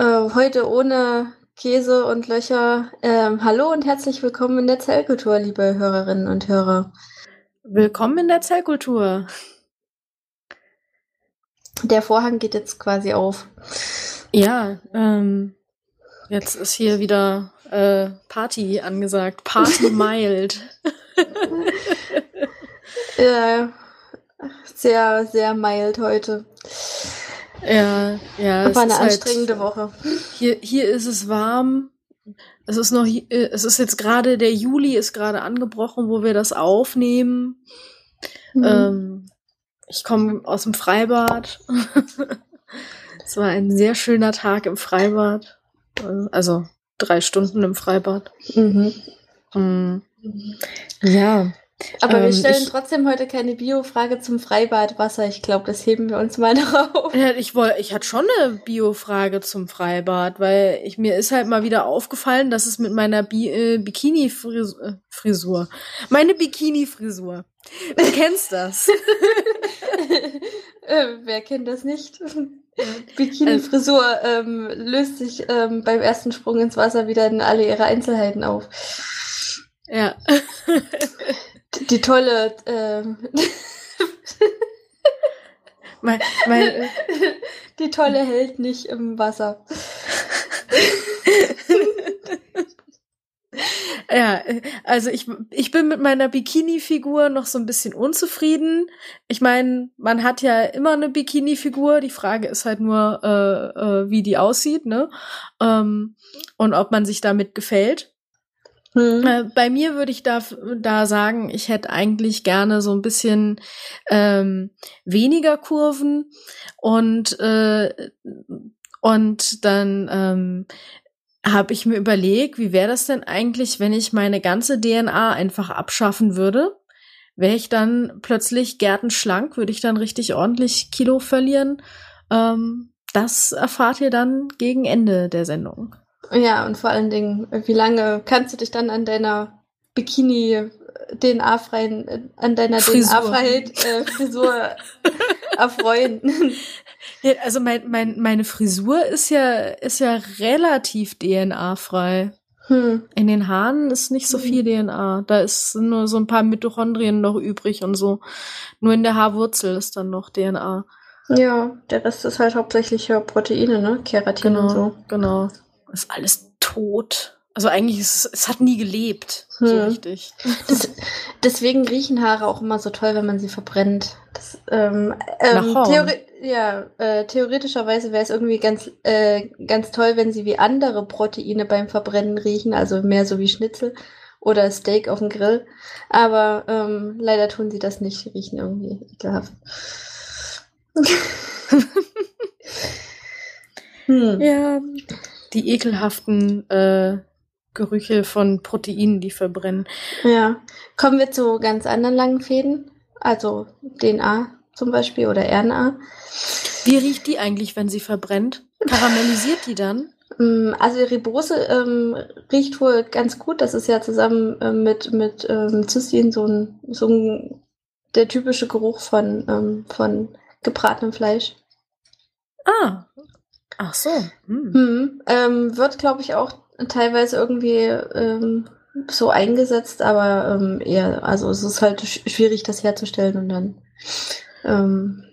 Äh, heute ohne Käse und Löcher. Ähm, hallo und herzlich willkommen in der Zellkultur, liebe Hörerinnen und Hörer. Willkommen in der Zellkultur. Der Vorhang geht jetzt quasi auf. Ja, ähm, jetzt ist hier wieder äh, Party angesagt. Party mild. ja, sehr, sehr mild heute. Ja, ja. War eine halt anstrengende halt, Woche. Hier, hier ist es warm. Es ist noch, äh, es ist jetzt gerade, der Juli ist gerade angebrochen, wo wir das aufnehmen. Mhm. Ähm, ich komme aus dem Freibad. es war ein sehr schöner Tag im Freibad. Also drei Stunden im Freibad. Mhm. Mhm. Ja. Aber ähm, wir stellen ich, trotzdem heute keine Bio-Frage zum Freibadwasser. Ich glaube, das heben wir uns mal drauf. Ja, ich wollte, ich hatte schon eine Bio-Frage zum Freibad, weil ich mir ist halt mal wieder aufgefallen, dass es mit meiner Bi äh, Bikini-Frisur, äh, meine Bikini-Frisur. Du kennst das. äh, wer kennt das nicht? Bikini-Frisur ähm, löst sich ähm, beim ersten Sprung ins Wasser wieder in alle ihre Einzelheiten auf. Ja. Die tolle. Ähm, mein, mein, die tolle hält nicht im Wasser. ja, also ich, ich bin mit meiner Bikini-Figur noch so ein bisschen unzufrieden. Ich meine, man hat ja immer eine Bikini-Figur. Die Frage ist halt nur, äh, äh, wie die aussieht, ne? Ähm, und ob man sich damit gefällt. Mhm. Äh, bei mir würde ich da, da sagen, ich hätte eigentlich gerne so ein bisschen ähm, weniger Kurven und äh, und dann ähm, habe ich mir überlegt, wie wäre das denn eigentlich, wenn ich meine ganze DNA einfach abschaffen würde? Wäre ich dann plötzlich gärtenschlank? Würde ich dann richtig ordentlich Kilo verlieren? Ähm, das erfahrt ihr dann gegen Ende der Sendung. Ja, und vor allen Dingen, wie lange kannst du dich dann an deiner Bikini DNA-freien, an deiner DNA-freien äh, Frisur erfreuen? Ja, also mein, mein, meine Frisur ist ja, ist ja relativ DNA-frei. Hm. In den Haaren ist nicht so hm. viel DNA. Da ist nur so ein paar Mitochondrien noch übrig und so. Nur in der Haarwurzel ist dann noch DNA. Ja, der Rest ist halt hauptsächlich ja Proteine, ne? Keratin genau, und so. Genau ist alles tot. Also eigentlich ist es, es hat nie gelebt, hm. so richtig. Das, deswegen riechen Haare auch immer so toll, wenn man sie verbrennt. Das, ähm, ähm, Theori ja, äh, theoretischerweise wäre es irgendwie ganz, äh, ganz toll, wenn sie wie andere Proteine beim Verbrennen riechen, also mehr so wie Schnitzel oder Steak auf dem Grill. Aber ähm, leider tun sie das nicht, riechen irgendwie ekelhaft. hm. Ja, die ekelhaften äh, Gerüche von Proteinen, die verbrennen. Ja. Kommen wir zu ganz anderen langen Fäden, also DNA zum Beispiel oder RNA. Wie riecht die eigentlich, wenn sie verbrennt? Karamellisiert die dann? Mm, also Ribose ähm, riecht wohl ganz gut. Das ist ja zusammen äh, mit, mit ähm, Cystin so ein, so ein der typische Geruch von, ähm, von gebratenem Fleisch. Ah, Ach so. Hm. Hm, ähm, wird, glaube ich, auch teilweise irgendwie ähm, so eingesetzt, aber ähm, eher, also es ist halt sch schwierig, das herzustellen und dann. Ähm,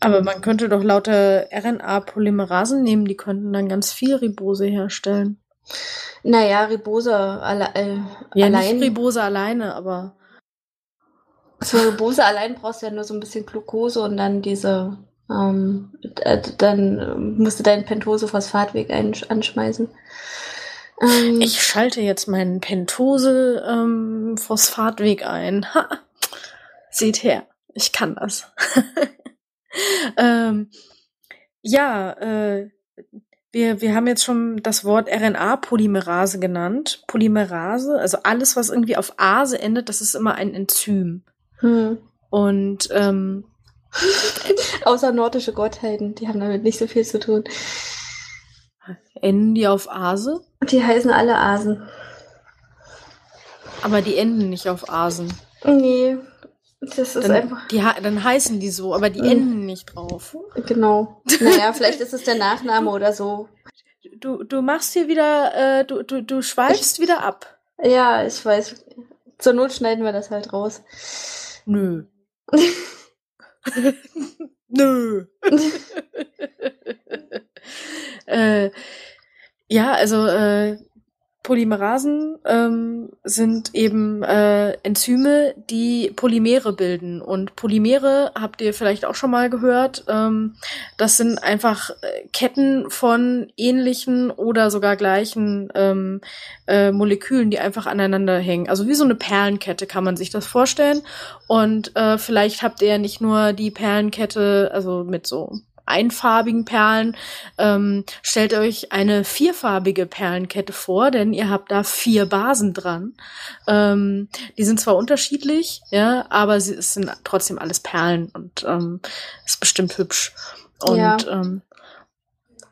aber man könnte doch lauter RNA-Polymerasen nehmen, die könnten dann ganz viel Ribose herstellen. Naja, Ribose alle, äh, ja, allein. Nicht Ribose alleine, aber. Für Ribose allein brauchst du ja nur so ein bisschen Glucose und dann diese ähm, dann musst du deinen Pentose-Phosphatweg anschmeißen. Ähm, ich schalte jetzt meinen Pentose-Phosphatweg ähm, ein. Ha. Seht her, ich kann das. ähm, ja, äh, wir, wir haben jetzt schon das Wort RNA-Polymerase genannt. Polymerase, also alles, was irgendwie auf Ase endet, das ist immer ein Enzym. Hm. Und ähm, Außer nordische Gottheiten, die haben damit nicht so viel zu tun. Enden die auf Ase? Die heißen alle Asen. Aber die enden nicht auf Asen. Nee. Das ist dann, einfach. Die, dann heißen die so, aber die mhm. enden nicht drauf. Genau. Naja, vielleicht ist es der Nachname oder so. Du, du machst hier wieder, äh, du, du, du schweifst ich, wieder ab. Ja, ich weiß. Zur Not schneiden wir das halt raus. Nö. Nö. äh, ja, also äh, Polymerasen ähm, sind eben äh, Enzyme, die Polymere bilden. Und Polymere habt ihr vielleicht auch schon mal gehört. Ähm, das sind einfach äh, Ketten von ähnlichen oder sogar gleichen ähm, äh, Molekülen, die einfach aneinander hängen. Also wie so eine Perlenkette kann man sich das vorstellen. Und äh, vielleicht habt ihr ja nicht nur die Perlenkette, also mit so einfarbigen Perlen. Ähm, stellt euch eine vierfarbige Perlenkette vor, denn ihr habt da vier Basen dran. Ähm, die sind zwar unterschiedlich, ja, aber sie, es sind trotzdem alles Perlen und ähm, ist bestimmt hübsch. Und ja. ähm,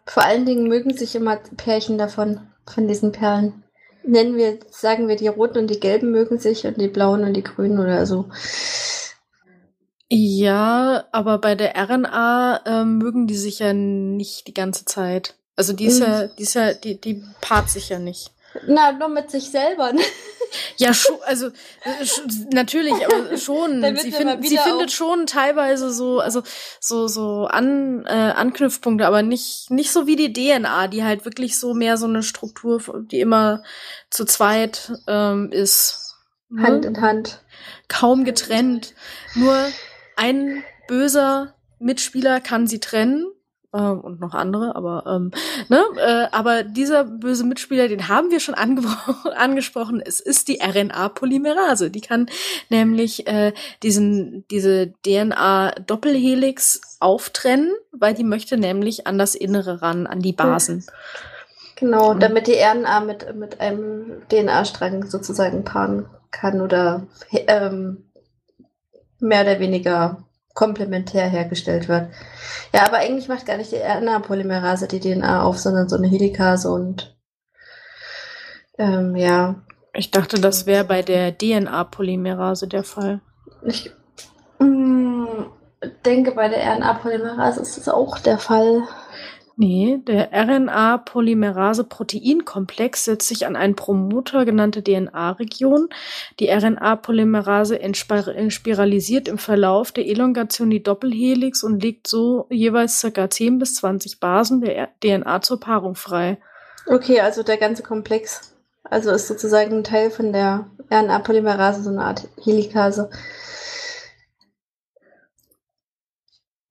vor allen Dingen mögen sich immer Pärchen davon, von diesen Perlen. Nennen wir, sagen wir, die roten und die gelben mögen sich und die blauen und die grünen oder so. Ja, aber bei der RNA ähm, mögen die sich ja nicht die ganze Zeit. Also die ist mhm. ja, die ist ja, die, die paart sich ja nicht. Na, nur mit sich selber. Ne? Ja, schon, also äh, natürlich, aber schon. sie, find, sie findet schon teilweise so, also so so an äh, Anknüpfpunkte, aber nicht nicht so wie die DNA, die halt wirklich so mehr so eine Struktur, die immer zu zweit ähm, ist. Ne? Hand in Hand. Kaum getrennt. Nur ein böser Mitspieler kann sie trennen äh, und noch andere, aber ähm, ne, äh, aber dieser böse Mitspieler, den haben wir schon angesprochen. Es ist die RNA-Polymerase. Die kann nämlich äh, diesen diese DNA-Doppelhelix auftrennen, weil die möchte nämlich an das Innere ran, an die Basen. Genau, damit die RNA mit mit einem DNA-Strang sozusagen paaren kann oder ähm, mehr oder weniger komplementär hergestellt wird. Ja, aber eigentlich macht gar nicht die RNA-Polymerase die DNA auf, sondern so eine Helikase und ähm, ja. Ich dachte, das wäre bei der DNA-Polymerase der Fall. Ich mh, mm, denke, bei der RNA-Polymerase ist es auch der Fall. Nee, der RNA-Polymerase-Proteinkomplex setzt sich an einen Promoter genannte DNA-Region. Die RNA-Polymerase entspiralisiert im Verlauf der Elongation die Doppelhelix und legt so jeweils ca. 10 bis 20 Basen der DNA zur Paarung frei. Okay, also der ganze Komplex. Also ist sozusagen ein Teil von der RNA-Polymerase so eine Art Helikase.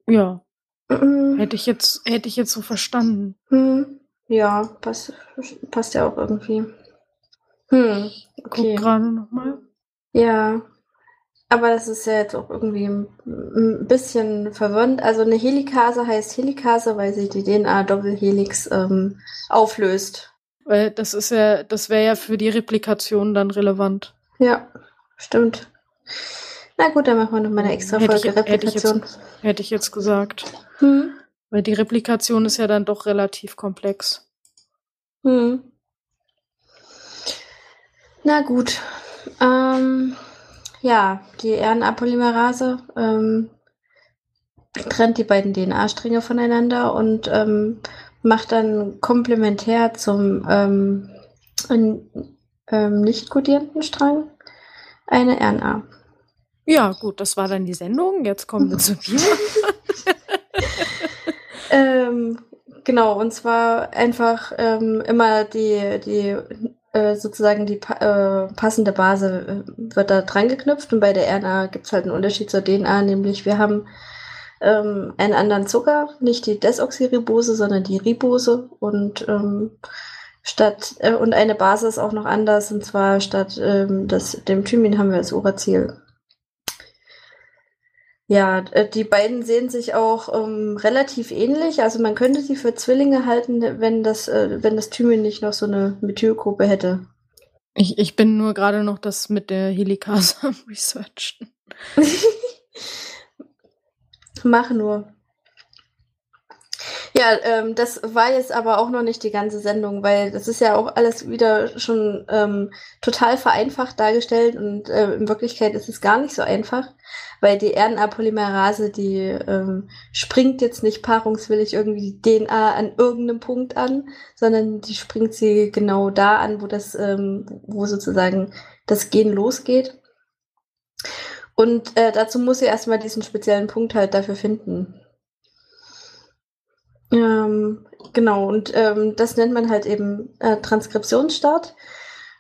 Ja. Hätte ich jetzt, hätte ich jetzt so verstanden. Mhm. Ja, passt, passt ja auch irgendwie. Hm, okay. Guck gerade nochmal. Ja, aber das ist ja jetzt auch irgendwie ein bisschen verwirrend. Also eine Helikase heißt Helikase, weil sie die DNA-Doppelhelix ähm, auflöst. Weil das ist ja, das wäre ja für die Replikation dann relevant. Ja, stimmt. Na gut, dann machen wir noch mal eine extra Folge hätte ich, Replikation. Hätte ich, jetzt, hätte ich jetzt gesagt. Hm. Weil die Replikation ist ja dann doch relativ komplex. Hm. Na gut. Ähm, ja, die RNA-Polymerase ähm, trennt die beiden DNA-Stränge voneinander und ähm, macht dann komplementär zum ähm, ähm, nicht kodierenden Strang eine RNA. Ja, gut, das war dann die Sendung. Jetzt kommen wir zu dir. ähm, genau, und zwar einfach ähm, immer die, die äh, sozusagen die äh, passende Base äh, wird da dran geknüpft. Und bei der RNA gibt es halt einen Unterschied zur DNA, nämlich wir haben ähm, einen anderen Zucker, nicht die Desoxyribose, sondern die Ribose. Und ähm, statt äh, und eine Base ist auch noch anders. Und zwar statt ähm, das, dem Thymin haben wir das Uracil. Ja, äh, die beiden sehen sich auch ähm, relativ ähnlich. Also man könnte sie für Zwillinge halten, wenn das, äh, wenn das Thymin nicht noch so eine Methylgruppe hätte. Ich, ich bin nur gerade noch das mit der Helikase am Researchen. Mach nur. Ja, ähm, das war jetzt aber auch noch nicht die ganze Sendung, weil das ist ja auch alles wieder schon ähm, total vereinfacht dargestellt und äh, in Wirklichkeit ist es gar nicht so einfach, weil die RNA-Polymerase, die ähm, springt jetzt nicht paarungswillig irgendwie die DNA an irgendeinem Punkt an, sondern die springt sie genau da an, wo das, ähm, wo sozusagen das Gen losgeht. Und äh, dazu muss sie erstmal diesen speziellen Punkt halt dafür finden. Ähm, genau, und ähm, das nennt man halt eben äh, Transkriptionsstart.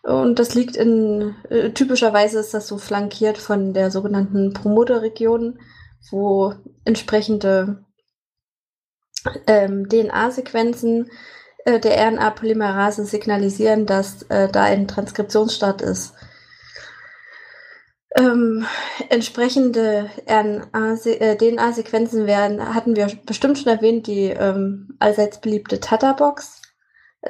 Und das liegt in, äh, typischerweise ist das so flankiert von der sogenannten Promoterregion, wo entsprechende ähm, DNA-Sequenzen äh, der RNA-Polymerase signalisieren, dass äh, da ein Transkriptionsstart ist. Ähm, entsprechende äh, DNA-Sequenzen werden, hatten wir bestimmt schon erwähnt, die ähm, allseits beliebte Tata-Box.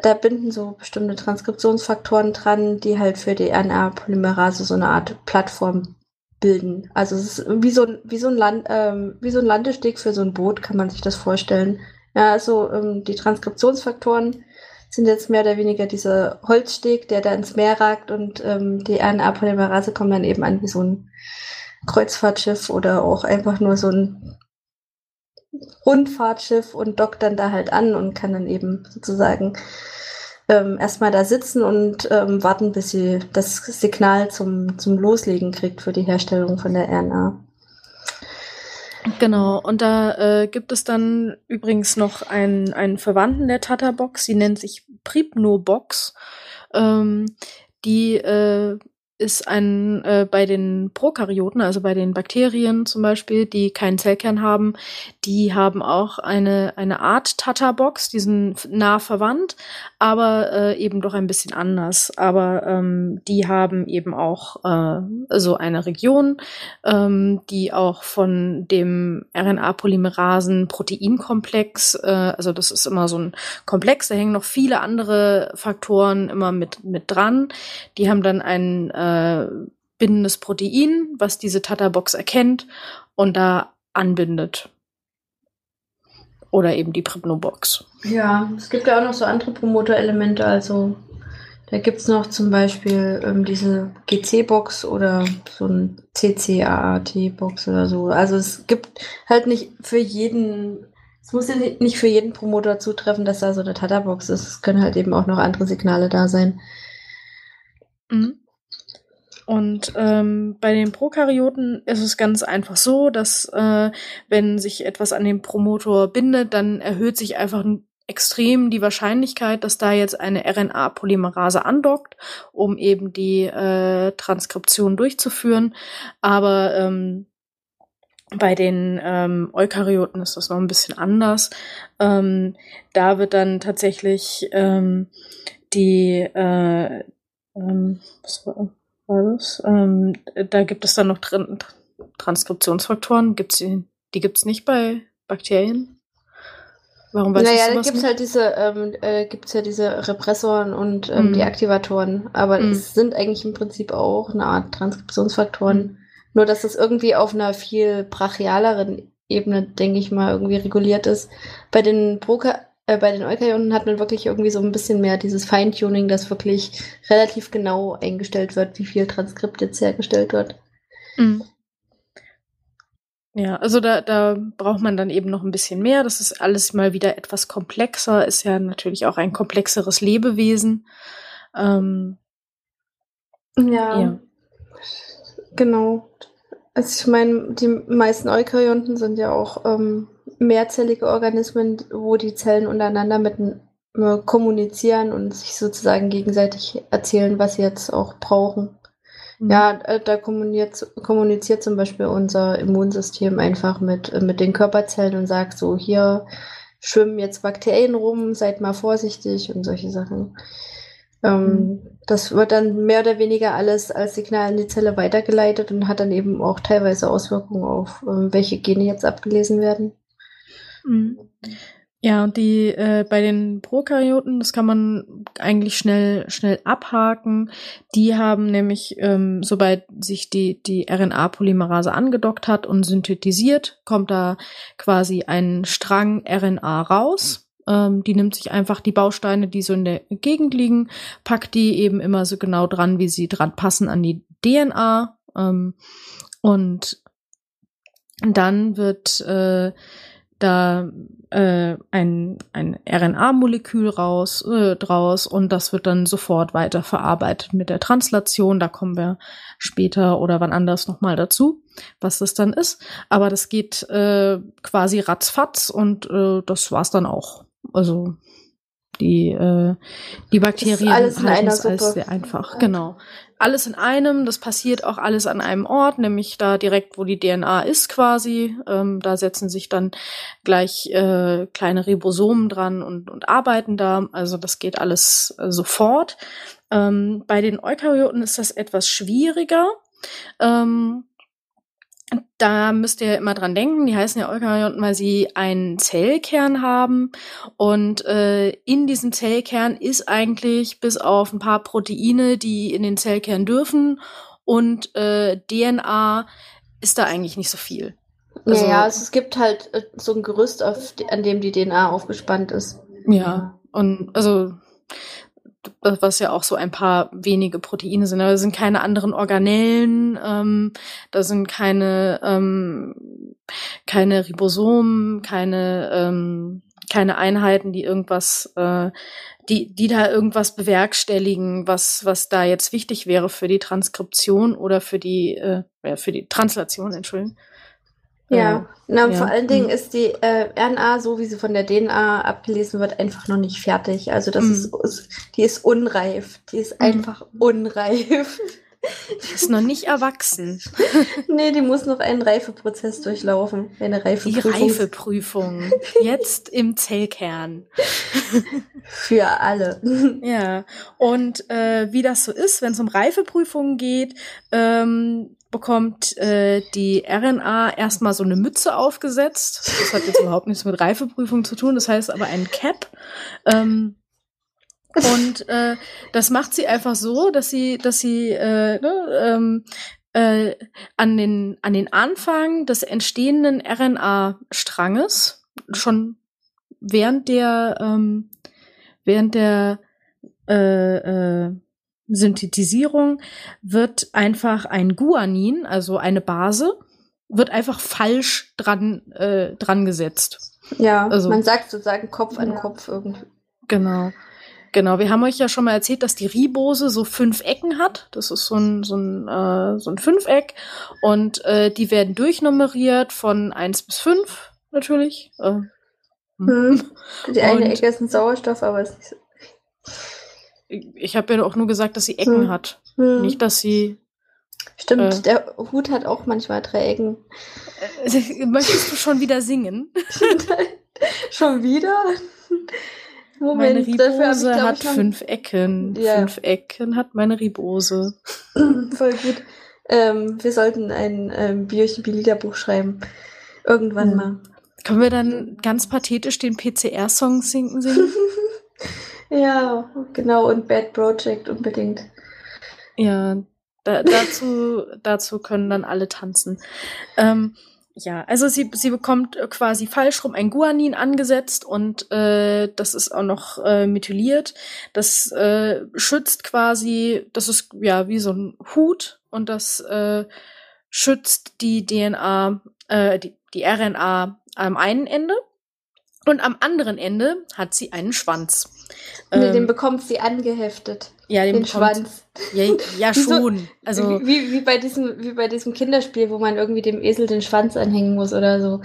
Da binden so bestimmte Transkriptionsfaktoren dran, die halt für die RNA-Polymerase so eine Art Plattform bilden. Also es ist wie so, wie so, ein, Land, ähm, wie so ein Landesteg für so ein Boot, kann man sich das vorstellen. Ja, also ähm, die Transkriptionsfaktoren sind jetzt mehr oder weniger dieser Holzsteg, der da ins Meer ragt und ähm, die RNA-Polymerase kommen dann eben an wie so ein Kreuzfahrtschiff oder auch einfach nur so ein Rundfahrtschiff und dockt dann da halt an und kann dann eben sozusagen ähm, erstmal da sitzen und ähm, warten, bis sie das Signal zum, zum Loslegen kriegt für die Herstellung von der RNA. Genau, und da äh, gibt es dann übrigens noch einen, einen Verwandten der Tata-Box, die nennt sich Pripno-Box. Ähm, die äh, ist ein äh, bei den Prokaryoten, also bei den Bakterien zum Beispiel, die keinen Zellkern haben, die haben auch eine eine Art Tata-Box, die sind nah verwandt, aber äh, eben doch ein bisschen anders. Aber ähm, die haben eben auch äh, so eine Region, ähm, die auch von dem RNA-Polymerasen-Proteinkomplex, äh, also das ist immer so ein Komplex, da hängen noch viele andere Faktoren immer mit mit dran. Die haben dann einen äh, äh, bindendes Protein, was diese Tata-Box erkennt und da anbindet. Oder eben die Pripnobox. Ja, es gibt ja auch noch so andere Promoterelemente. Also da gibt es noch zum Beispiel ähm, diese GC-Box oder so ein CCAAT-Box oder so. Also es gibt halt nicht für jeden, es muss ja nicht für jeden Promoter zutreffen, dass da so eine Tata-Box ist. Es können halt eben auch noch andere Signale da sein. Mhm. Und ähm, bei den Prokaryoten ist es ganz einfach so, dass äh, wenn sich etwas an den Promotor bindet, dann erhöht sich einfach extrem die Wahrscheinlichkeit, dass da jetzt eine RNA-Polymerase andockt, um eben die äh, Transkription durchzuführen. Aber ähm, bei den ähm, Eukaryoten ist das noch ein bisschen anders. Ähm, da wird dann tatsächlich ähm, die äh, ähm, was war, war das. Ähm, da gibt es dann noch Tran Transkriptionsfaktoren. Gibt's die, die gibt es nicht bei Bakterien? Warum weiß naja, da gibt es halt diese, ähm, äh, gibt's ja diese Repressoren und ähm, mhm. die Aktivatoren, aber mhm. es sind eigentlich im Prinzip auch eine Art Transkriptionsfaktoren. Mhm. Nur dass das irgendwie auf einer viel brachialeren Ebene, denke ich mal, irgendwie reguliert ist. Bei den Broker äh, bei den Eukaryoten hat man wirklich irgendwie so ein bisschen mehr dieses Feintuning, dass wirklich relativ genau eingestellt wird, wie viel Transkript jetzt hergestellt wird. Mhm. Ja, also da, da braucht man dann eben noch ein bisschen mehr. Das ist alles mal wieder etwas komplexer, ist ja natürlich auch ein komplexeres Lebewesen. Ähm, ja, ja, genau. Also ich meine, die meisten Eukaryoten sind ja auch ähm, mehrzellige Organismen, wo die Zellen untereinander mit äh, kommunizieren und sich sozusagen gegenseitig erzählen, was sie jetzt auch brauchen. Mhm. Ja, äh, da kommuniziert, kommuniziert zum Beispiel unser Immunsystem einfach mit, äh, mit den Körperzellen und sagt so, hier schwimmen jetzt Bakterien rum, seid mal vorsichtig und solche Sachen. Ähm, mhm. Das wird dann mehr oder weniger alles als Signal in die Zelle weitergeleitet und hat dann eben auch teilweise Auswirkungen auf, welche Gene jetzt abgelesen werden. Mhm. Ja, und die äh, bei den Prokaryoten, das kann man eigentlich schnell schnell abhaken. Die haben nämlich, ähm, sobald sich die die RNA-Polymerase angedockt hat und synthetisiert, kommt da quasi ein Strang RNA raus. Ähm, die nimmt sich einfach die Bausteine, die so in der Gegend liegen, packt die eben immer so genau dran, wie sie dran passen an die DNA. Ähm, und dann wird äh, da äh, ein, ein RNA-Molekül raus, äh, draus und das wird dann sofort weiter verarbeitet mit der Translation. Da kommen wir später oder wann anders nochmal dazu, was das dann ist. Aber das geht äh, quasi ratzfatz und äh, das war's dann auch. Also die, äh, die Bakterien alles in einer es als sehr einfach. Genau. Alles in einem, das passiert auch alles an einem Ort, nämlich da direkt, wo die DNA ist quasi. Ähm, da setzen sich dann gleich äh, kleine Ribosomen dran und, und arbeiten da. Also das geht alles äh, sofort. Ähm, bei den Eukaryoten ist das etwas schwieriger. Ähm, da müsst ihr immer dran denken, die heißen ja Eukaryoten, weil sie einen Zellkern haben. Und äh, in diesem Zellkern ist eigentlich bis auf ein paar Proteine, die in den Zellkern dürfen, und äh, DNA ist da eigentlich nicht so viel. Also, ja, also es gibt halt äh, so ein Gerüst, auf, an dem die DNA aufgespannt ist. Ja, und also was ja auch so ein paar wenige Proteine sind. Da sind keine anderen Organellen, ähm, da sind keine, ähm, keine Ribosomen, keine, ähm, keine Einheiten, die irgendwas, äh, die, die da irgendwas bewerkstelligen, was, was da jetzt wichtig wäre für die Transkription oder für die, äh, für die Translation, Entschuldigung. Ja, na, ja. vor allen Dingen mhm. ist die äh, RNA, so wie sie von der DNA abgelesen wird, einfach noch nicht fertig. Also das mhm. ist, die ist unreif. Die ist mhm. einfach unreif. Die ist noch nicht erwachsen. nee, die muss noch einen Reifeprozess durchlaufen. Eine Reifeprüfung. Die Reifeprüfung. Jetzt im Zellkern. Für alle. Ja. Und äh, wie das so ist, wenn es um Reifeprüfungen geht, ähm, bekommt äh, die RNA erstmal so eine Mütze aufgesetzt. Das hat jetzt überhaupt nichts mit Reifeprüfung zu tun. Das heißt aber ein Cap. Ähm, und äh, das macht sie einfach so, dass sie, dass sie äh, ne, ähm, äh, an den an den Anfang des entstehenden RNA-Stranges schon während der ähm, während der äh, äh, Synthetisierung wird einfach ein Guanin, also eine Base, wird einfach falsch dran, äh, dran gesetzt. Ja, also, man sagt sozusagen Kopf an ja. Kopf irgendwie. Genau. Genau, wir haben euch ja schon mal erzählt, dass die Ribose so fünf Ecken hat. Das ist so ein, so ein, äh, so ein Fünfeck. Und äh, die werden durchnummeriert von eins bis fünf natürlich. Äh, hm. Die eine Ecke ist ein Sauerstoff, aber es ist nicht so ich habe ja auch nur gesagt, dass sie Ecken hm. hat. Hm. Nicht, dass sie. Stimmt, äh, der Hut hat auch manchmal drei Ecken. Äh, möchtest du schon wieder singen? schon wieder? Moment, meine Ribose ich, hat fünf Ecken. Ja. Fünf Ecken hat meine Ribose. Voll gut. Ähm, wir sollten ein ähm, Biochemie-Liederbuch schreiben. Irgendwann hm. mal. Können wir dann ganz pathetisch den PCR-Song singen? singen? Ja, genau, und Bad Project unbedingt. Ja, da, dazu, dazu können dann alle tanzen. Ähm, ja, also sie, sie bekommt quasi falsch rum ein Guanin angesetzt und äh, das ist auch noch äh, methyliert. Das äh, schützt quasi, das ist ja wie so ein Hut und das äh, schützt die DNA, äh, die, die RNA am einen Ende und am anderen Ende hat sie einen Schwanz. Nee, ähm, den bekommt sie angeheftet. Ja, den, den bekommt, Schwanz. Ja, ja schon. So, also wie, wie bei diesem wie bei diesem Kinderspiel, wo man irgendwie dem Esel den Schwanz anhängen muss oder so.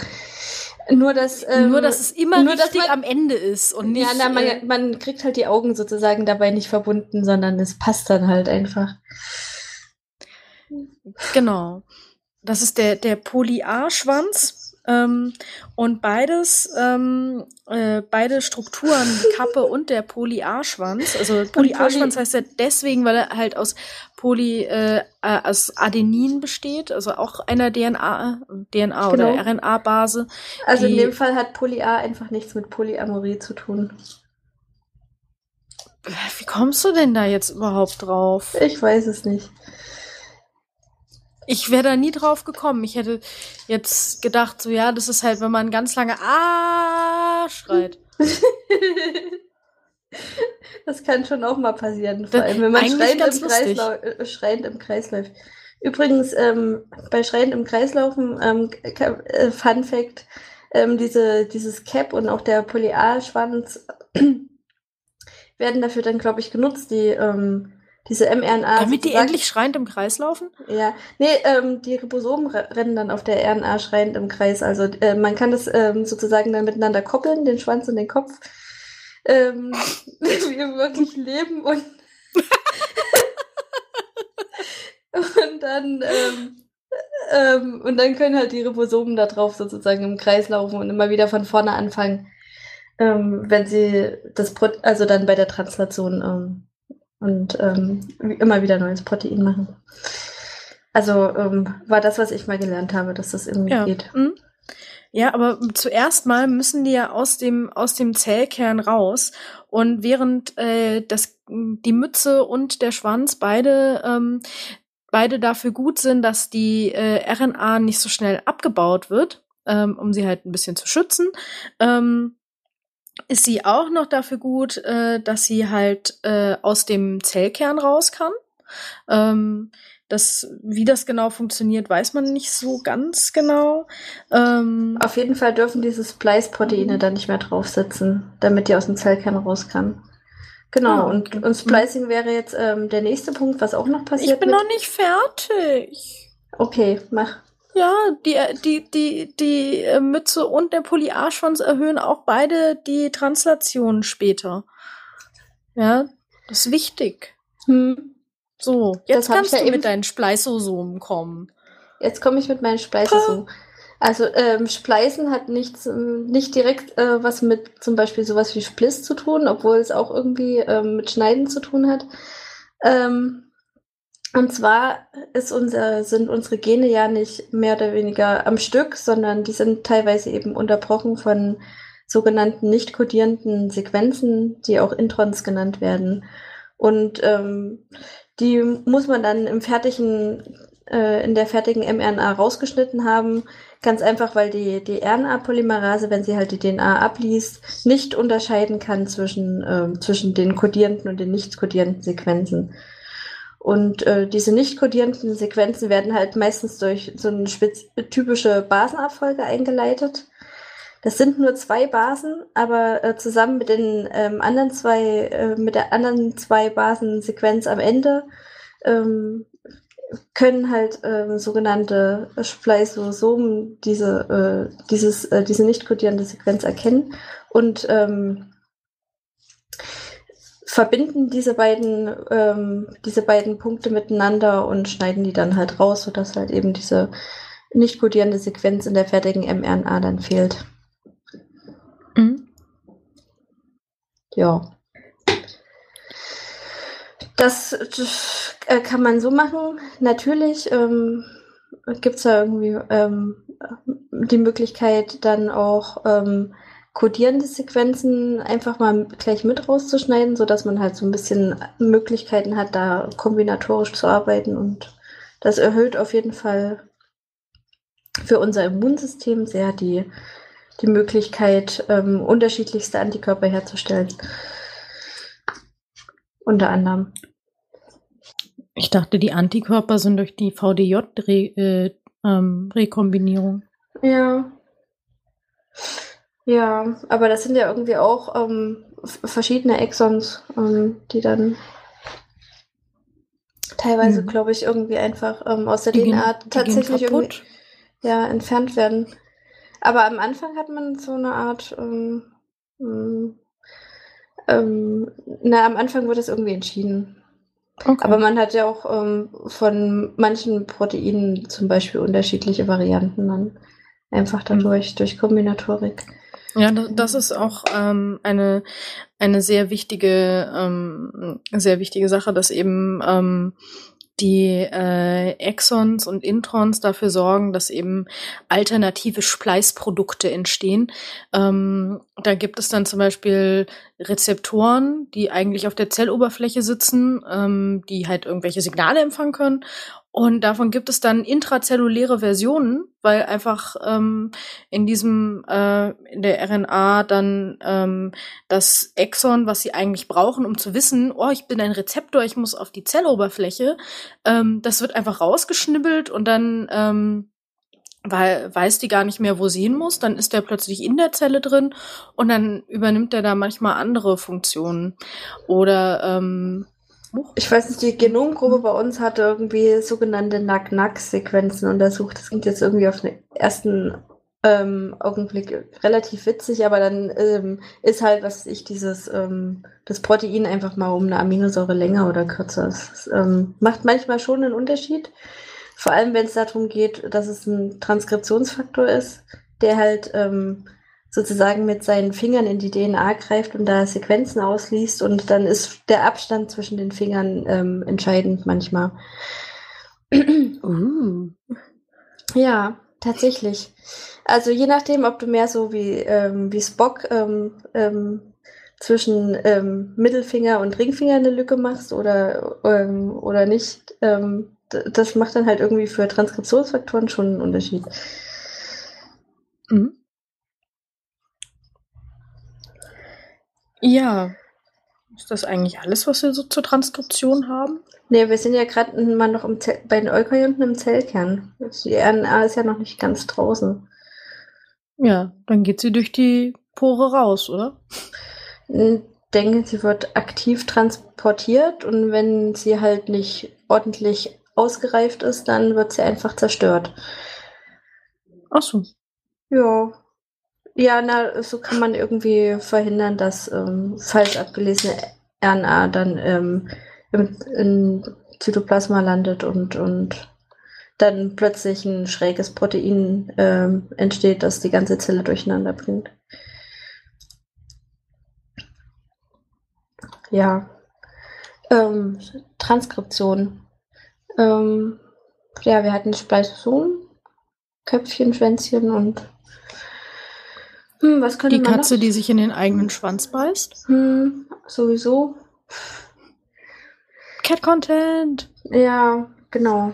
Nur dass ähm, nur dass es immer nur, richtig man, am Ende ist und nicht. Ja, na, man, äh, man kriegt halt die Augen sozusagen dabei nicht verbunden, sondern es passt dann halt einfach. Genau. Das ist der der Polyar-Schwanz Ähm, und beides, ähm, äh, beide Strukturen, die Kappe und der Poly-A-Schwanz, also Poly-A-Schwanz Poly heißt ja deswegen, weil er halt aus Poly, äh, aus Adenin besteht, also auch einer DNA, DNA genau. oder RNA-Base. Also in dem Fall hat Poly-A einfach nichts mit Polyamorie zu tun. Wie kommst du denn da jetzt überhaupt drauf? Ich weiß es nicht. Ich wäre da nie drauf gekommen. Ich hätte jetzt gedacht, so ja, das ist halt, wenn man ganz lange Ah schreit. das kann schon auch mal passieren, vor allem wenn man schreiend im, Kreislauf, äh, schreiend im Kreis läuft. Übrigens, ähm, bei Schreiend im Kreislaufen, ähm, äh, Fun Fact, ähm, diese, dieses Cap und auch der Polyalschwanz werden dafür dann, glaube ich, genutzt, die ähm, diese mRNA. Damit die endlich schreiend im Kreis laufen? Ja. Nee, ähm, die Ribosomen rennen dann auf der RNA schreiend im Kreis. Also äh, man kann das ähm, sozusagen dann miteinander koppeln, den Schwanz und den Kopf. Ähm, wie wir wirklich leben und und dann ähm, ähm, und dann können halt die Ribosomen da drauf sozusagen im Kreis laufen und immer wieder von vorne anfangen, ähm, wenn sie das Pro also dann bei der Translation ähm, und ähm, immer wieder neues Protein machen. Also ähm, war das, was ich mal gelernt habe, dass das irgendwie ja. geht. Mhm. Ja, aber zuerst mal müssen die ja aus dem aus dem Zellkern raus und während äh, das die Mütze und der Schwanz beide ähm, beide dafür gut sind, dass die äh, RNA nicht so schnell abgebaut wird, ähm, um sie halt ein bisschen zu schützen, ähm, ist sie auch noch dafür gut, äh, dass sie halt äh, aus dem Zellkern raus kann. Ähm, das, wie das genau funktioniert, weiß man nicht so ganz genau. Ähm, Auf jeden Fall dürfen diese Splice-Proteine da nicht mehr draufsitzen, damit die aus dem Zellkern raus kann. Genau, ah, okay. und, und Splicing wäre jetzt ähm, der nächste Punkt, was auch noch passiert. Ich bin noch nicht fertig. Okay, mach. Ja, die, die, die, die äh, Mütze und der Polyarschwanz erhöhen auch beide die Translation später. Ja, das ist wichtig. Hm. So, jetzt kannst du ja mit deinen Spleißosomen kommen. Jetzt komme ich mit meinen Spleißosomen. Also ähm, Spleißen hat nichts, ähm, nicht direkt äh, was mit zum Beispiel sowas wie Spliss zu tun, obwohl es auch irgendwie ähm, mit Schneiden zu tun hat. Ähm, und zwar ist unser, sind unsere Gene ja nicht mehr oder weniger am Stück, sondern die sind teilweise eben unterbrochen von sogenannten nicht kodierenden Sequenzen, die auch Introns genannt werden. Und ähm, die muss man dann im fertigen, äh, in der fertigen mRNA rausgeschnitten haben. Ganz einfach, weil die, die RNA-Polymerase, wenn sie halt die DNA abliest, nicht unterscheiden kann zwischen, äh, zwischen den kodierenden und den nicht kodierenden Sequenzen. Und äh, diese nicht kodierenden Sequenzen werden halt meistens durch so eine typische Basenabfolge eingeleitet. Das sind nur zwei Basen, aber äh, zusammen mit den ähm, anderen zwei, äh, mit der anderen zwei Basensequenz am Ende ähm, können halt ähm, sogenannte Spliceosomen diese, äh, dieses, äh, diese nicht kodierende Sequenz erkennen und ähm, verbinden diese beiden, ähm, diese beiden Punkte miteinander und schneiden die dann halt raus, sodass halt eben diese nicht kodierende Sequenz in der fertigen mRNA dann fehlt. Mhm. Ja. Das, das äh, kann man so machen. Natürlich ähm, gibt es da irgendwie ähm, die Möglichkeit, dann auch ähm, kodierende Sequenzen einfach mal gleich mit rauszuschneiden, sodass man halt so ein bisschen Möglichkeiten hat, da kombinatorisch zu arbeiten. Und das erhöht auf jeden Fall für unser Immunsystem sehr die, die Möglichkeit, ähm, unterschiedlichste Antikörper herzustellen. Unter anderem. Ich dachte, die Antikörper sind durch die VDJ-Rekombinierung. Äh, ja. Ja, aber das sind ja irgendwie auch ähm, verschiedene Exons, ähm, die dann teilweise, mhm. glaube ich, irgendwie einfach ähm, aus der die DNA gehen, tatsächlich irgendwie ja, entfernt werden. Aber am Anfang hat man so eine Art, ähm, ähm, ähm na, am Anfang wird es irgendwie entschieden. Okay. Aber man hat ja auch ähm, von manchen Proteinen zum Beispiel unterschiedliche Varianten dann. Einfach dadurch, mhm. durch Kombinatorik. Ja, das ist auch ähm, eine, eine sehr wichtige, ähm, sehr wichtige Sache, dass eben ähm, die äh, Exons und Introns dafür sorgen, dass eben alternative Spleißprodukte entstehen. Ähm, da gibt es dann zum Beispiel Rezeptoren, die eigentlich auf der Zelloberfläche sitzen, ähm, die halt irgendwelche Signale empfangen können. Und davon gibt es dann intrazelluläre Versionen, weil einfach ähm, in diesem äh, in der RNA dann ähm, das Exon, was sie eigentlich brauchen, um zu wissen, oh, ich bin ein Rezeptor, ich muss auf die Zelloberfläche, ähm, das wird einfach rausgeschnibbelt und dann ähm, weil weiß die gar nicht mehr, wo sie hin muss, dann ist der plötzlich in der Zelle drin und dann übernimmt er da manchmal andere Funktionen. Oder ähm, ich weiß nicht, die Genomgruppe bei uns hatte irgendwie sogenannte Nack-Nack-Sequenzen untersucht. Das klingt jetzt irgendwie auf den ersten ähm, Augenblick relativ witzig, aber dann ähm, ist halt, was ich, dieses, ähm, das Protein einfach mal um eine Aminosäure länger oder kürzer. Das, ähm, macht manchmal schon einen Unterschied. Vor allem, wenn es darum geht, dass es ein Transkriptionsfaktor ist, der halt ähm, sozusagen mit seinen Fingern in die DNA greift und da Sequenzen ausliest und dann ist der Abstand zwischen den Fingern ähm, entscheidend manchmal. uh. Ja, tatsächlich. Also je nachdem, ob du mehr so wie, ähm, wie Spock ähm, ähm, zwischen ähm, Mittelfinger und Ringfinger eine Lücke machst oder, ähm, oder nicht, das macht dann halt irgendwie für Transkriptionsfaktoren schon einen Unterschied. Mhm. Ja. Ist das eigentlich alles, was wir so zur Transkription haben? Nee, wir sind ja gerade mal noch im bei den Eukaryoten im Zellkern. Die RNA ist ja noch nicht ganz draußen. Ja, dann geht sie durch die Pore raus, oder? Ich denke, sie wird aktiv transportiert und wenn sie halt nicht ordentlich ausgereift ist, dann wird sie einfach zerstört. Ach so. Ja, ja, na, so kann man irgendwie verhindern, dass ähm, falsch abgelesene RNA dann ähm, im, im Zytoplasma landet und, und dann plötzlich ein schräges Protein ähm, entsteht, das die ganze Zelle durcheinander bringt. Ja. Ähm, Transkription. Ähm, ja, wir hatten Spliceosom, Köpfchen, Schwänzchen und hm, was könnte die man Katze, noch? die sich in den eigenen Schwanz beißt? Hm, sowieso. Cat Content. Ja, genau.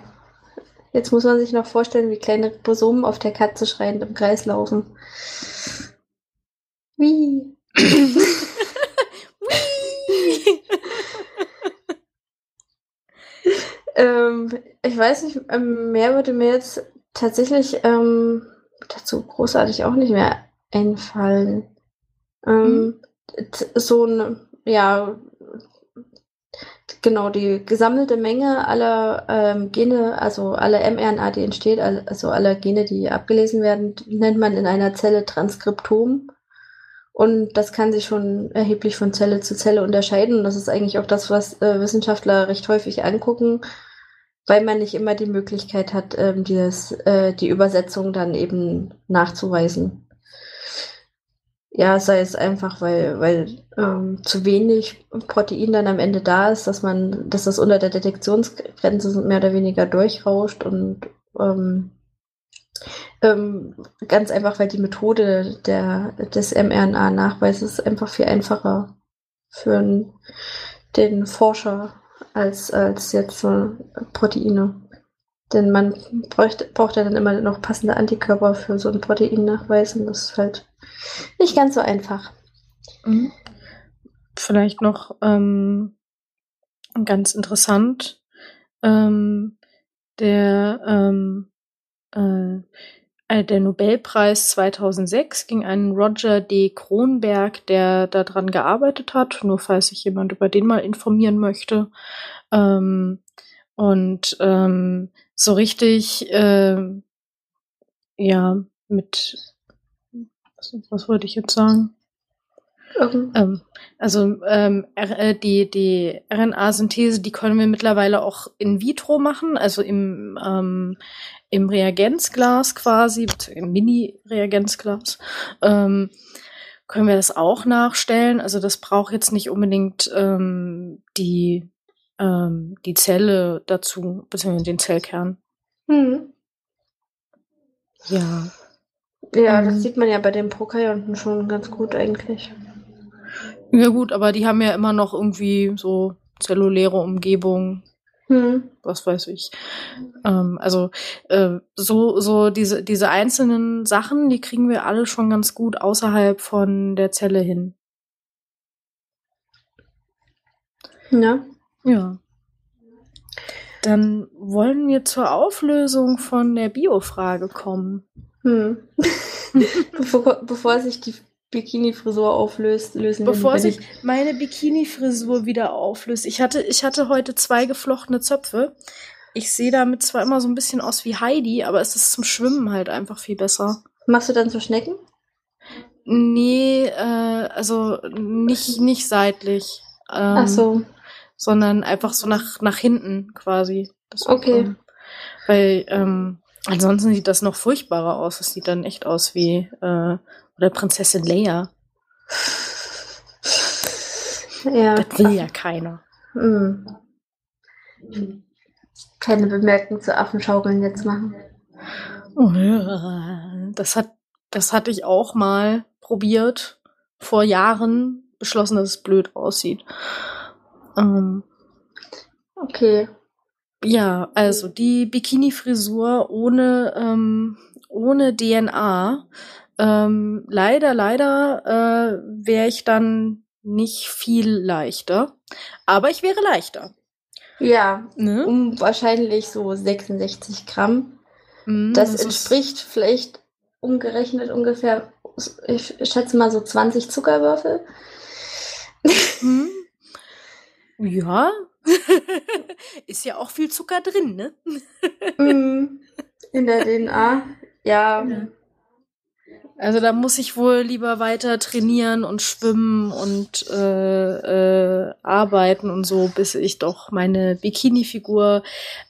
Jetzt muss man sich noch vorstellen, wie kleine Ribosomen auf der Katze schreiend im Kreis laufen. Wie? ähm, ich weiß nicht, ähm, mehr würde mir jetzt tatsächlich ähm, dazu großartig auch nicht mehr einfallen. Ähm, mhm. So ein, ja, genau, die gesammelte Menge aller ähm, Gene, also aller mRNA, die entsteht, also aller Gene, die abgelesen werden, nennt man in einer Zelle Transkriptom. Und das kann sich schon erheblich von Zelle zu Zelle unterscheiden. Und das ist eigentlich auch das, was äh, Wissenschaftler recht häufig angucken, weil man nicht immer die Möglichkeit hat, ähm, dieses, äh, die Übersetzung dann eben nachzuweisen. Ja, sei es einfach, weil, weil ähm, zu wenig Protein dann am Ende da ist, dass man, dass das unter der Detektionsgrenze mehr oder weniger durchrauscht und ähm, ähm, ganz einfach, weil die Methode der, des mRNA-Nachweises einfach viel einfacher für den Forscher als, als jetzt äh, Proteine. Denn man bräucht, braucht ja dann immer noch passende Antikörper für so einen Proteinnachweis und das ist halt nicht ganz so einfach. Mhm. Vielleicht noch ähm, ganz interessant, ähm, der, ähm, äh, äh der Nobelpreis 2006 ging an Roger D. Kronberg, der daran gearbeitet hat, nur falls sich jemand über den mal informieren möchte. Ähm, und ähm, so richtig, äh, ja, mit was, wollte ich jetzt sagen? Okay. Ähm, also ähm, äh, die, die RNA-Synthese, die können wir mittlerweile auch in vitro machen, also im, ähm, im Reagenzglas quasi, im Mini-Reagenzglas. Ähm, können wir das auch nachstellen. Also das braucht jetzt nicht unbedingt ähm, die, ähm, die Zelle dazu, beziehungsweise den Zellkern. Hm. Ja. Ja, ähm, das sieht man ja bei den Prokaryoten schon ganz gut eigentlich. Ja gut, aber die haben ja immer noch irgendwie so zelluläre Umgebung. Hm. Was weiß ich. Ähm, also äh, so, so diese, diese einzelnen Sachen, die kriegen wir alle schon ganz gut außerhalb von der Zelle hin. Ja. Ja. Dann wollen wir zur Auflösung von der Biofrage kommen. Hm. bevor, bevor sich die Bikini-Frisur auflöst, lösen Bevor sich meine Bikini-Frisur wieder auflöst. Ich hatte, ich hatte heute zwei geflochtene Zöpfe. Ich sehe damit zwar immer so ein bisschen aus wie Heidi, aber es ist zum Schwimmen halt einfach viel besser. Machst du dann so Schnecken? Nee, äh, also nicht, nicht seitlich. Ähm, Ach so. Sondern einfach so nach, nach hinten quasi. okay. Ähm, weil, ähm, ansonsten sieht das noch furchtbarer aus. Das sieht dann echt aus wie, äh, oder Prinzessin Leia. Ja. Das will ja keiner. Mhm. Keine Bemerkung zu Affenschaukeln jetzt machen. Das hat, das hatte ich auch mal probiert. Vor Jahren beschlossen, dass es blöd aussieht. Ähm, okay. Ja, also die Bikini-Frisur ohne, ähm, ohne DNA ähm, leider, leider äh, wäre ich dann nicht viel leichter. Aber ich wäre leichter. Ja, ne? um wahrscheinlich so 66 Gramm. Mm, das, das entspricht vielleicht umgerechnet ungefähr, ich schätze mal so 20 Zuckerwürfel. Hm. Ja, ist ja auch viel Zucker drin, ne? Mm, in der DNA, ja. ja. Also da muss ich wohl lieber weiter trainieren und schwimmen und äh, äh, arbeiten und so, bis ich doch meine Bikini-Figur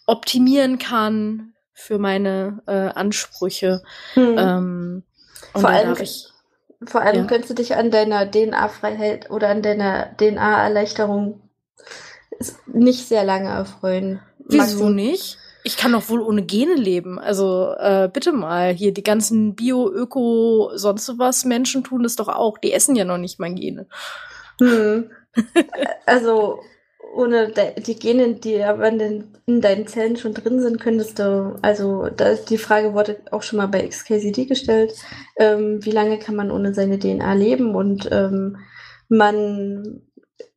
optimieren kann für meine äh, Ansprüche. Hm. Ähm, vor allem, ich, vor allem ja. könntest du dich an deiner DNA-Freiheit oder an deiner DNA-Erleichterung nicht sehr lange erfreuen. Wieso nicht? Ich kann doch wohl ohne Gene leben. Also äh, bitte mal, hier die ganzen Bio, Öko, sonst was Menschen tun das doch auch. Die essen ja noch nicht mal Gene. Hm. also ohne die Gene, die aber in, deinen Zellen schon drin sind, könntest du, also da ist die Frage wurde auch schon mal bei XKCD gestellt, ähm, wie lange kann man ohne seine DNA leben und ähm, man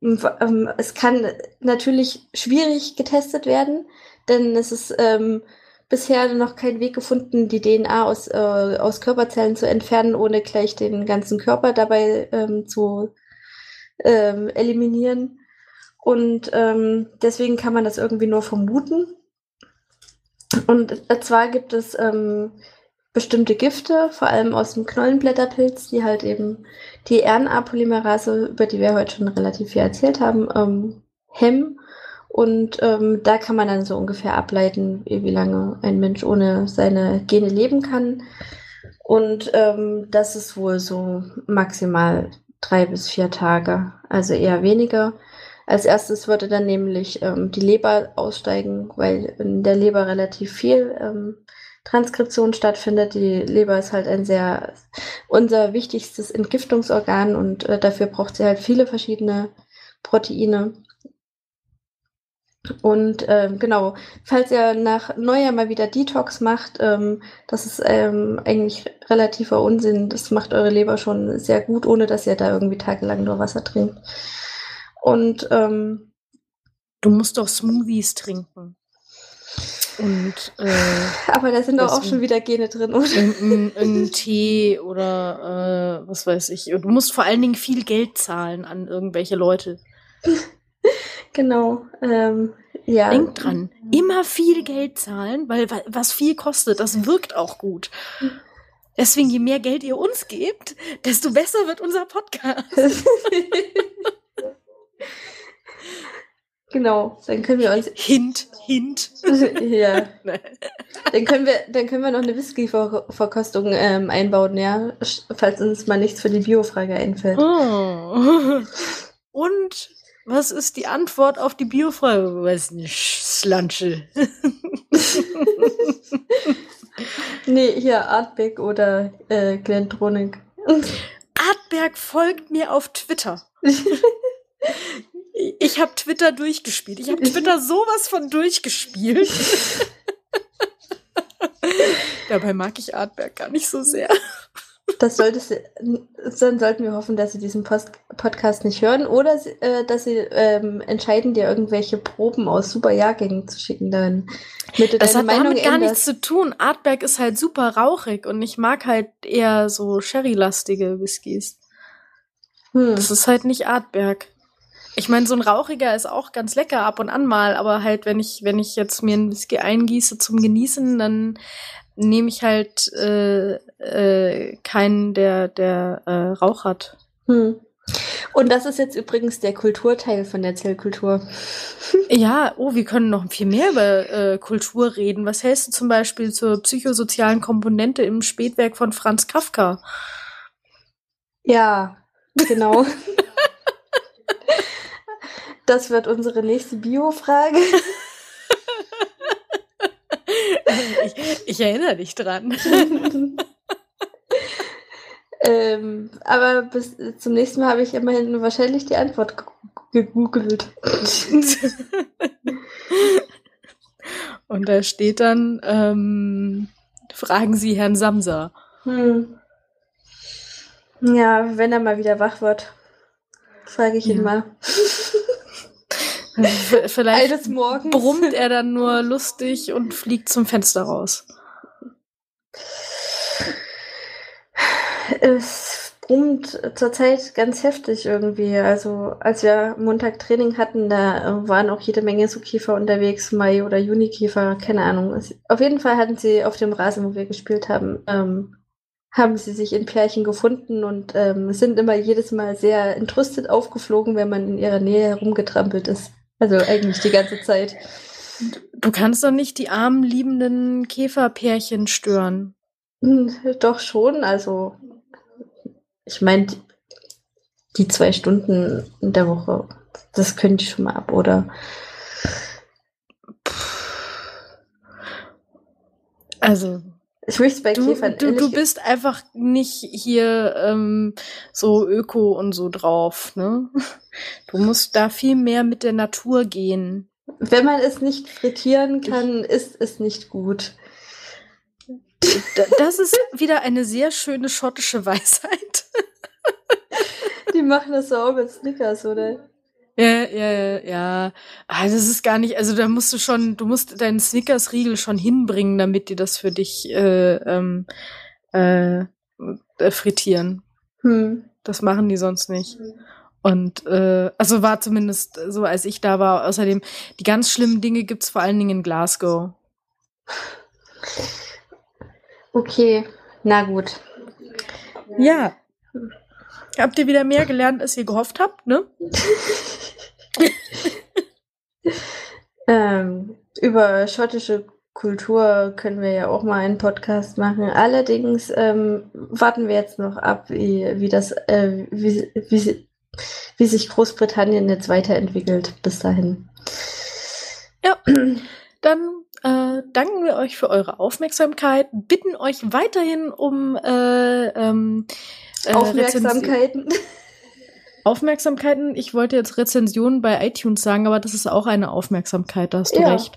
es kann natürlich schwierig getestet werden, denn es ist ähm, bisher noch kein Weg gefunden, die DNA aus, äh, aus Körperzellen zu entfernen, ohne gleich den ganzen Körper dabei ähm, zu ähm, eliminieren. Und ähm, deswegen kann man das irgendwie nur vermuten. Und zwar gibt es ähm, bestimmte Gifte, vor allem aus dem Knollenblätterpilz, die halt eben die RNA-Polymerase, über die wir heute schon relativ viel erzählt haben, ähm, hemmen und ähm, da kann man dann so ungefähr ableiten, wie lange ein Mensch ohne seine Gene leben kann. Und ähm, das ist wohl so maximal drei bis vier Tage, also eher weniger. Als erstes würde dann nämlich ähm, die Leber aussteigen, weil in der Leber relativ viel ähm, Transkription stattfindet. Die Leber ist halt ein sehr unser wichtigstes Entgiftungsorgan und äh, dafür braucht sie halt viele verschiedene Proteine. Und ähm, genau, falls ihr nach Neujahr mal wieder Detox macht, ähm, das ist ähm, eigentlich relativer Unsinn. Das macht eure Leber schon sehr gut, ohne dass ihr da irgendwie tagelang nur Wasser trinkt. Und ähm, du musst doch Smoothies trinken. Und äh, aber da sind doch auch schon wieder Gene drin, oder? Ein, ein Tee oder äh, was weiß ich. Und du musst vor allen Dingen viel Geld zahlen an irgendwelche Leute. Genau. Ähm, ja. Denk dran, immer viel Geld zahlen, weil was viel kostet, das wirkt auch gut. Deswegen, je mehr Geld ihr uns gebt, desto besser wird unser Podcast. genau, dann können wir uns. Hint, Hint. ja. Dann können wir, dann können wir noch eine Whisky-Verkostung ähm, einbauen, ja, falls uns mal nichts für die Bio-Frage einfällt. Oh. Und was ist die Antwort auf die Bio-Frage? Weiß nicht, Slanche. nee, hier Artberg oder äh, Glentronik. Artberg folgt mir auf Twitter. Ich habe Twitter durchgespielt. Ich habe Twitter sowas von durchgespielt. Dabei mag ich Artberg gar nicht so sehr. Das solltest du, dann sollten wir hoffen, dass sie diesen Post Podcast nicht hören oder äh, dass sie ähm, entscheiden, dir irgendwelche Proben aus super Jahrgängen zu schicken. Dann, damit das hat Meinung damit gar nichts zu tun. Artberg ist halt super rauchig und ich mag halt eher so Sherry-lastige Whiskys. Hm. Das ist halt nicht Artberg. Ich meine, so ein rauchiger ist auch ganz lecker ab und an mal, aber halt, wenn ich, wenn ich jetzt mir einen Whisky eingieße zum Genießen, dann nehme ich halt äh, äh, keinen, der, der äh, Rauch hat. Hm. Und das ist jetzt übrigens der Kulturteil von der Zellkultur. Ja, oh, wir können noch viel mehr über äh, Kultur reden. Was hältst du zum Beispiel zur psychosozialen Komponente im Spätwerk von Franz Kafka? Ja, genau. das wird unsere nächste Bio-Frage. ich, ich erinnere dich dran. ähm, aber bis zum nächsten Mal habe ich immerhin wahrscheinlich die Antwort gegoogelt. Und da steht dann, ähm, fragen Sie Herrn Samsa. Hm. Ja, wenn er mal wieder wach wird, frage ich ja. ihn mal. Vielleicht brummt er dann nur lustig und fliegt zum Fenster raus. Es brummt zurzeit ganz heftig irgendwie. Also als wir Montag Training hatten, da waren auch jede Menge so Kiefer unterwegs, Mai- oder Junikiefer, keine Ahnung. Auf jeden Fall hatten sie auf dem Rasen, wo wir gespielt haben, ähm, haben sie sich in Pärchen gefunden und ähm, sind immer jedes Mal sehr entrüstet aufgeflogen, wenn man in ihrer Nähe herumgetrampelt ist. Also eigentlich die ganze Zeit. Du kannst doch nicht die armen, liebenden Käferpärchen stören. Hm, doch schon, also ich meine, die zwei Stunden in der Woche, das könnte ich schon mal ab, oder? Also, ich möchte bei du, Käfern du, du bist einfach nicht hier ähm, so öko und so drauf, ne? Du musst da viel mehr mit der Natur gehen. Wenn man es nicht frittieren kann, ich, ist es nicht gut. Das ist wieder eine sehr schöne schottische Weisheit. Die machen das so auch mit Snickers, oder? Ja, ja, ja, ja. Also das ist gar nicht, also da musst du schon, du musst deinen Snickers-Riegel schon hinbringen, damit die das für dich äh, ähm, äh, frittieren. Hm. Das machen die sonst nicht. Und äh, also war zumindest so, als ich da war. Außerdem, die ganz schlimmen Dinge gibt's vor allen Dingen in Glasgow. Okay, na gut. Ja. Habt ihr wieder mehr gelernt, als ihr gehofft habt, ne? ähm, über schottische Kultur können wir ja auch mal einen Podcast machen. Allerdings ähm, warten wir jetzt noch ab, wie, wie das, äh, wie, wie, wie sich Großbritannien jetzt weiterentwickelt bis dahin. Ja, dann äh, danken wir euch für eure Aufmerksamkeit, bitten euch weiterhin um äh, ähm, äh, Aufmerksamkeiten. Aufmerksamkeiten. Ich wollte jetzt Rezensionen bei iTunes sagen, aber das ist auch eine Aufmerksamkeit, da hast du ja. recht.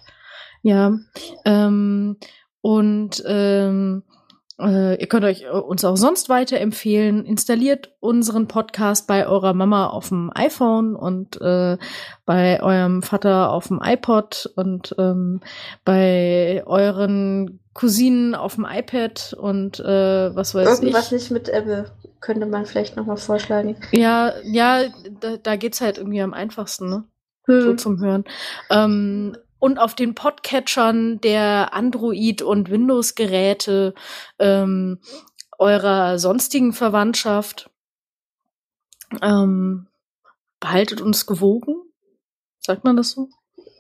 Ja. Ähm, und ähm, äh, ihr könnt euch äh, uns auch sonst weiterempfehlen. Installiert unseren Podcast bei eurer Mama auf dem iPhone und äh, bei eurem Vater auf dem iPod und ähm, bei euren Cousinen auf dem iPad und äh, was weiß Irgendwas ich. Irgendwas nicht mit Apple könnte man vielleicht nochmal vorschlagen. Ja, ja, da, da geht's halt irgendwie am einfachsten, ne? Hm. So zum Hören. Ähm, und auf den Podcatchern der Android- und Windows-Geräte ähm, eurer sonstigen Verwandtschaft. Ähm, behaltet uns gewogen. Sagt man das so?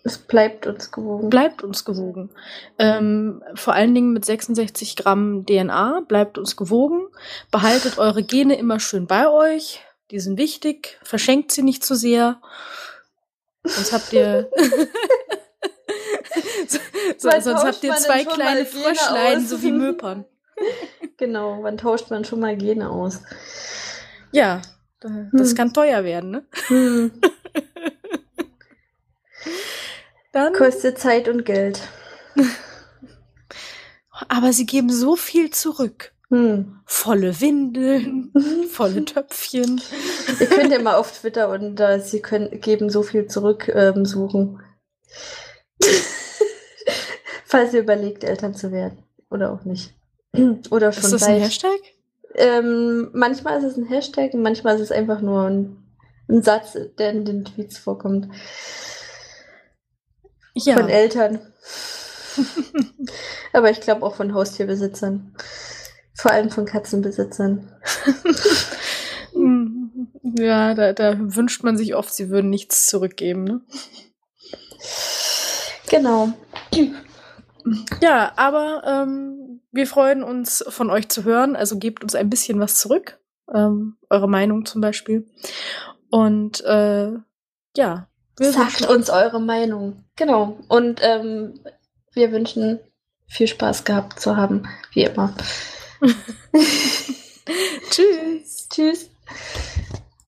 Es bleibt uns gewogen. Bleibt uns gewogen. Ähm, vor allen Dingen mit 66 Gramm DNA. Bleibt uns gewogen. Behaltet eure Gene immer schön bei euch. Die sind wichtig. Verschenkt sie nicht zu sehr. Sonst habt ihr. so, sonst habt ihr zwei kleine Fröschlein, so wie Möpern. genau, wann tauscht man schon mal Gene aus? Ja, das hm. kann teuer werden, ne? Hm. Dann, Kostet Zeit und Geld. Aber sie geben so viel zurück. Hm. Volle Windeln, volle Töpfchen. Ihr könnt ja mal auf Twitter und äh, sie können, geben so viel zurück ähm, suchen. Falls ihr überlegt, Eltern zu werden. Oder auch nicht. Oder schon Ist das ein Hashtag? Ähm, manchmal ist es ein Hashtag und manchmal ist es einfach nur ein, ein Satz, der in den Tweets vorkommt. Ja. Von Eltern. Aber ich glaube auch von Haustierbesitzern. Vor allem von Katzenbesitzern. ja, da, da, wünscht man sich oft, sie würden nichts zurückgeben, ne? Genau. Ja, aber ähm, wir freuen uns, von euch zu hören. Also gebt uns ein bisschen was zurück. Ähm, eure Meinung zum Beispiel. Und äh, ja. Sagt uns eure Meinung. Genau. Und ähm, wir wünschen viel Spaß gehabt zu haben, wie immer. Tschüss. Tschüss.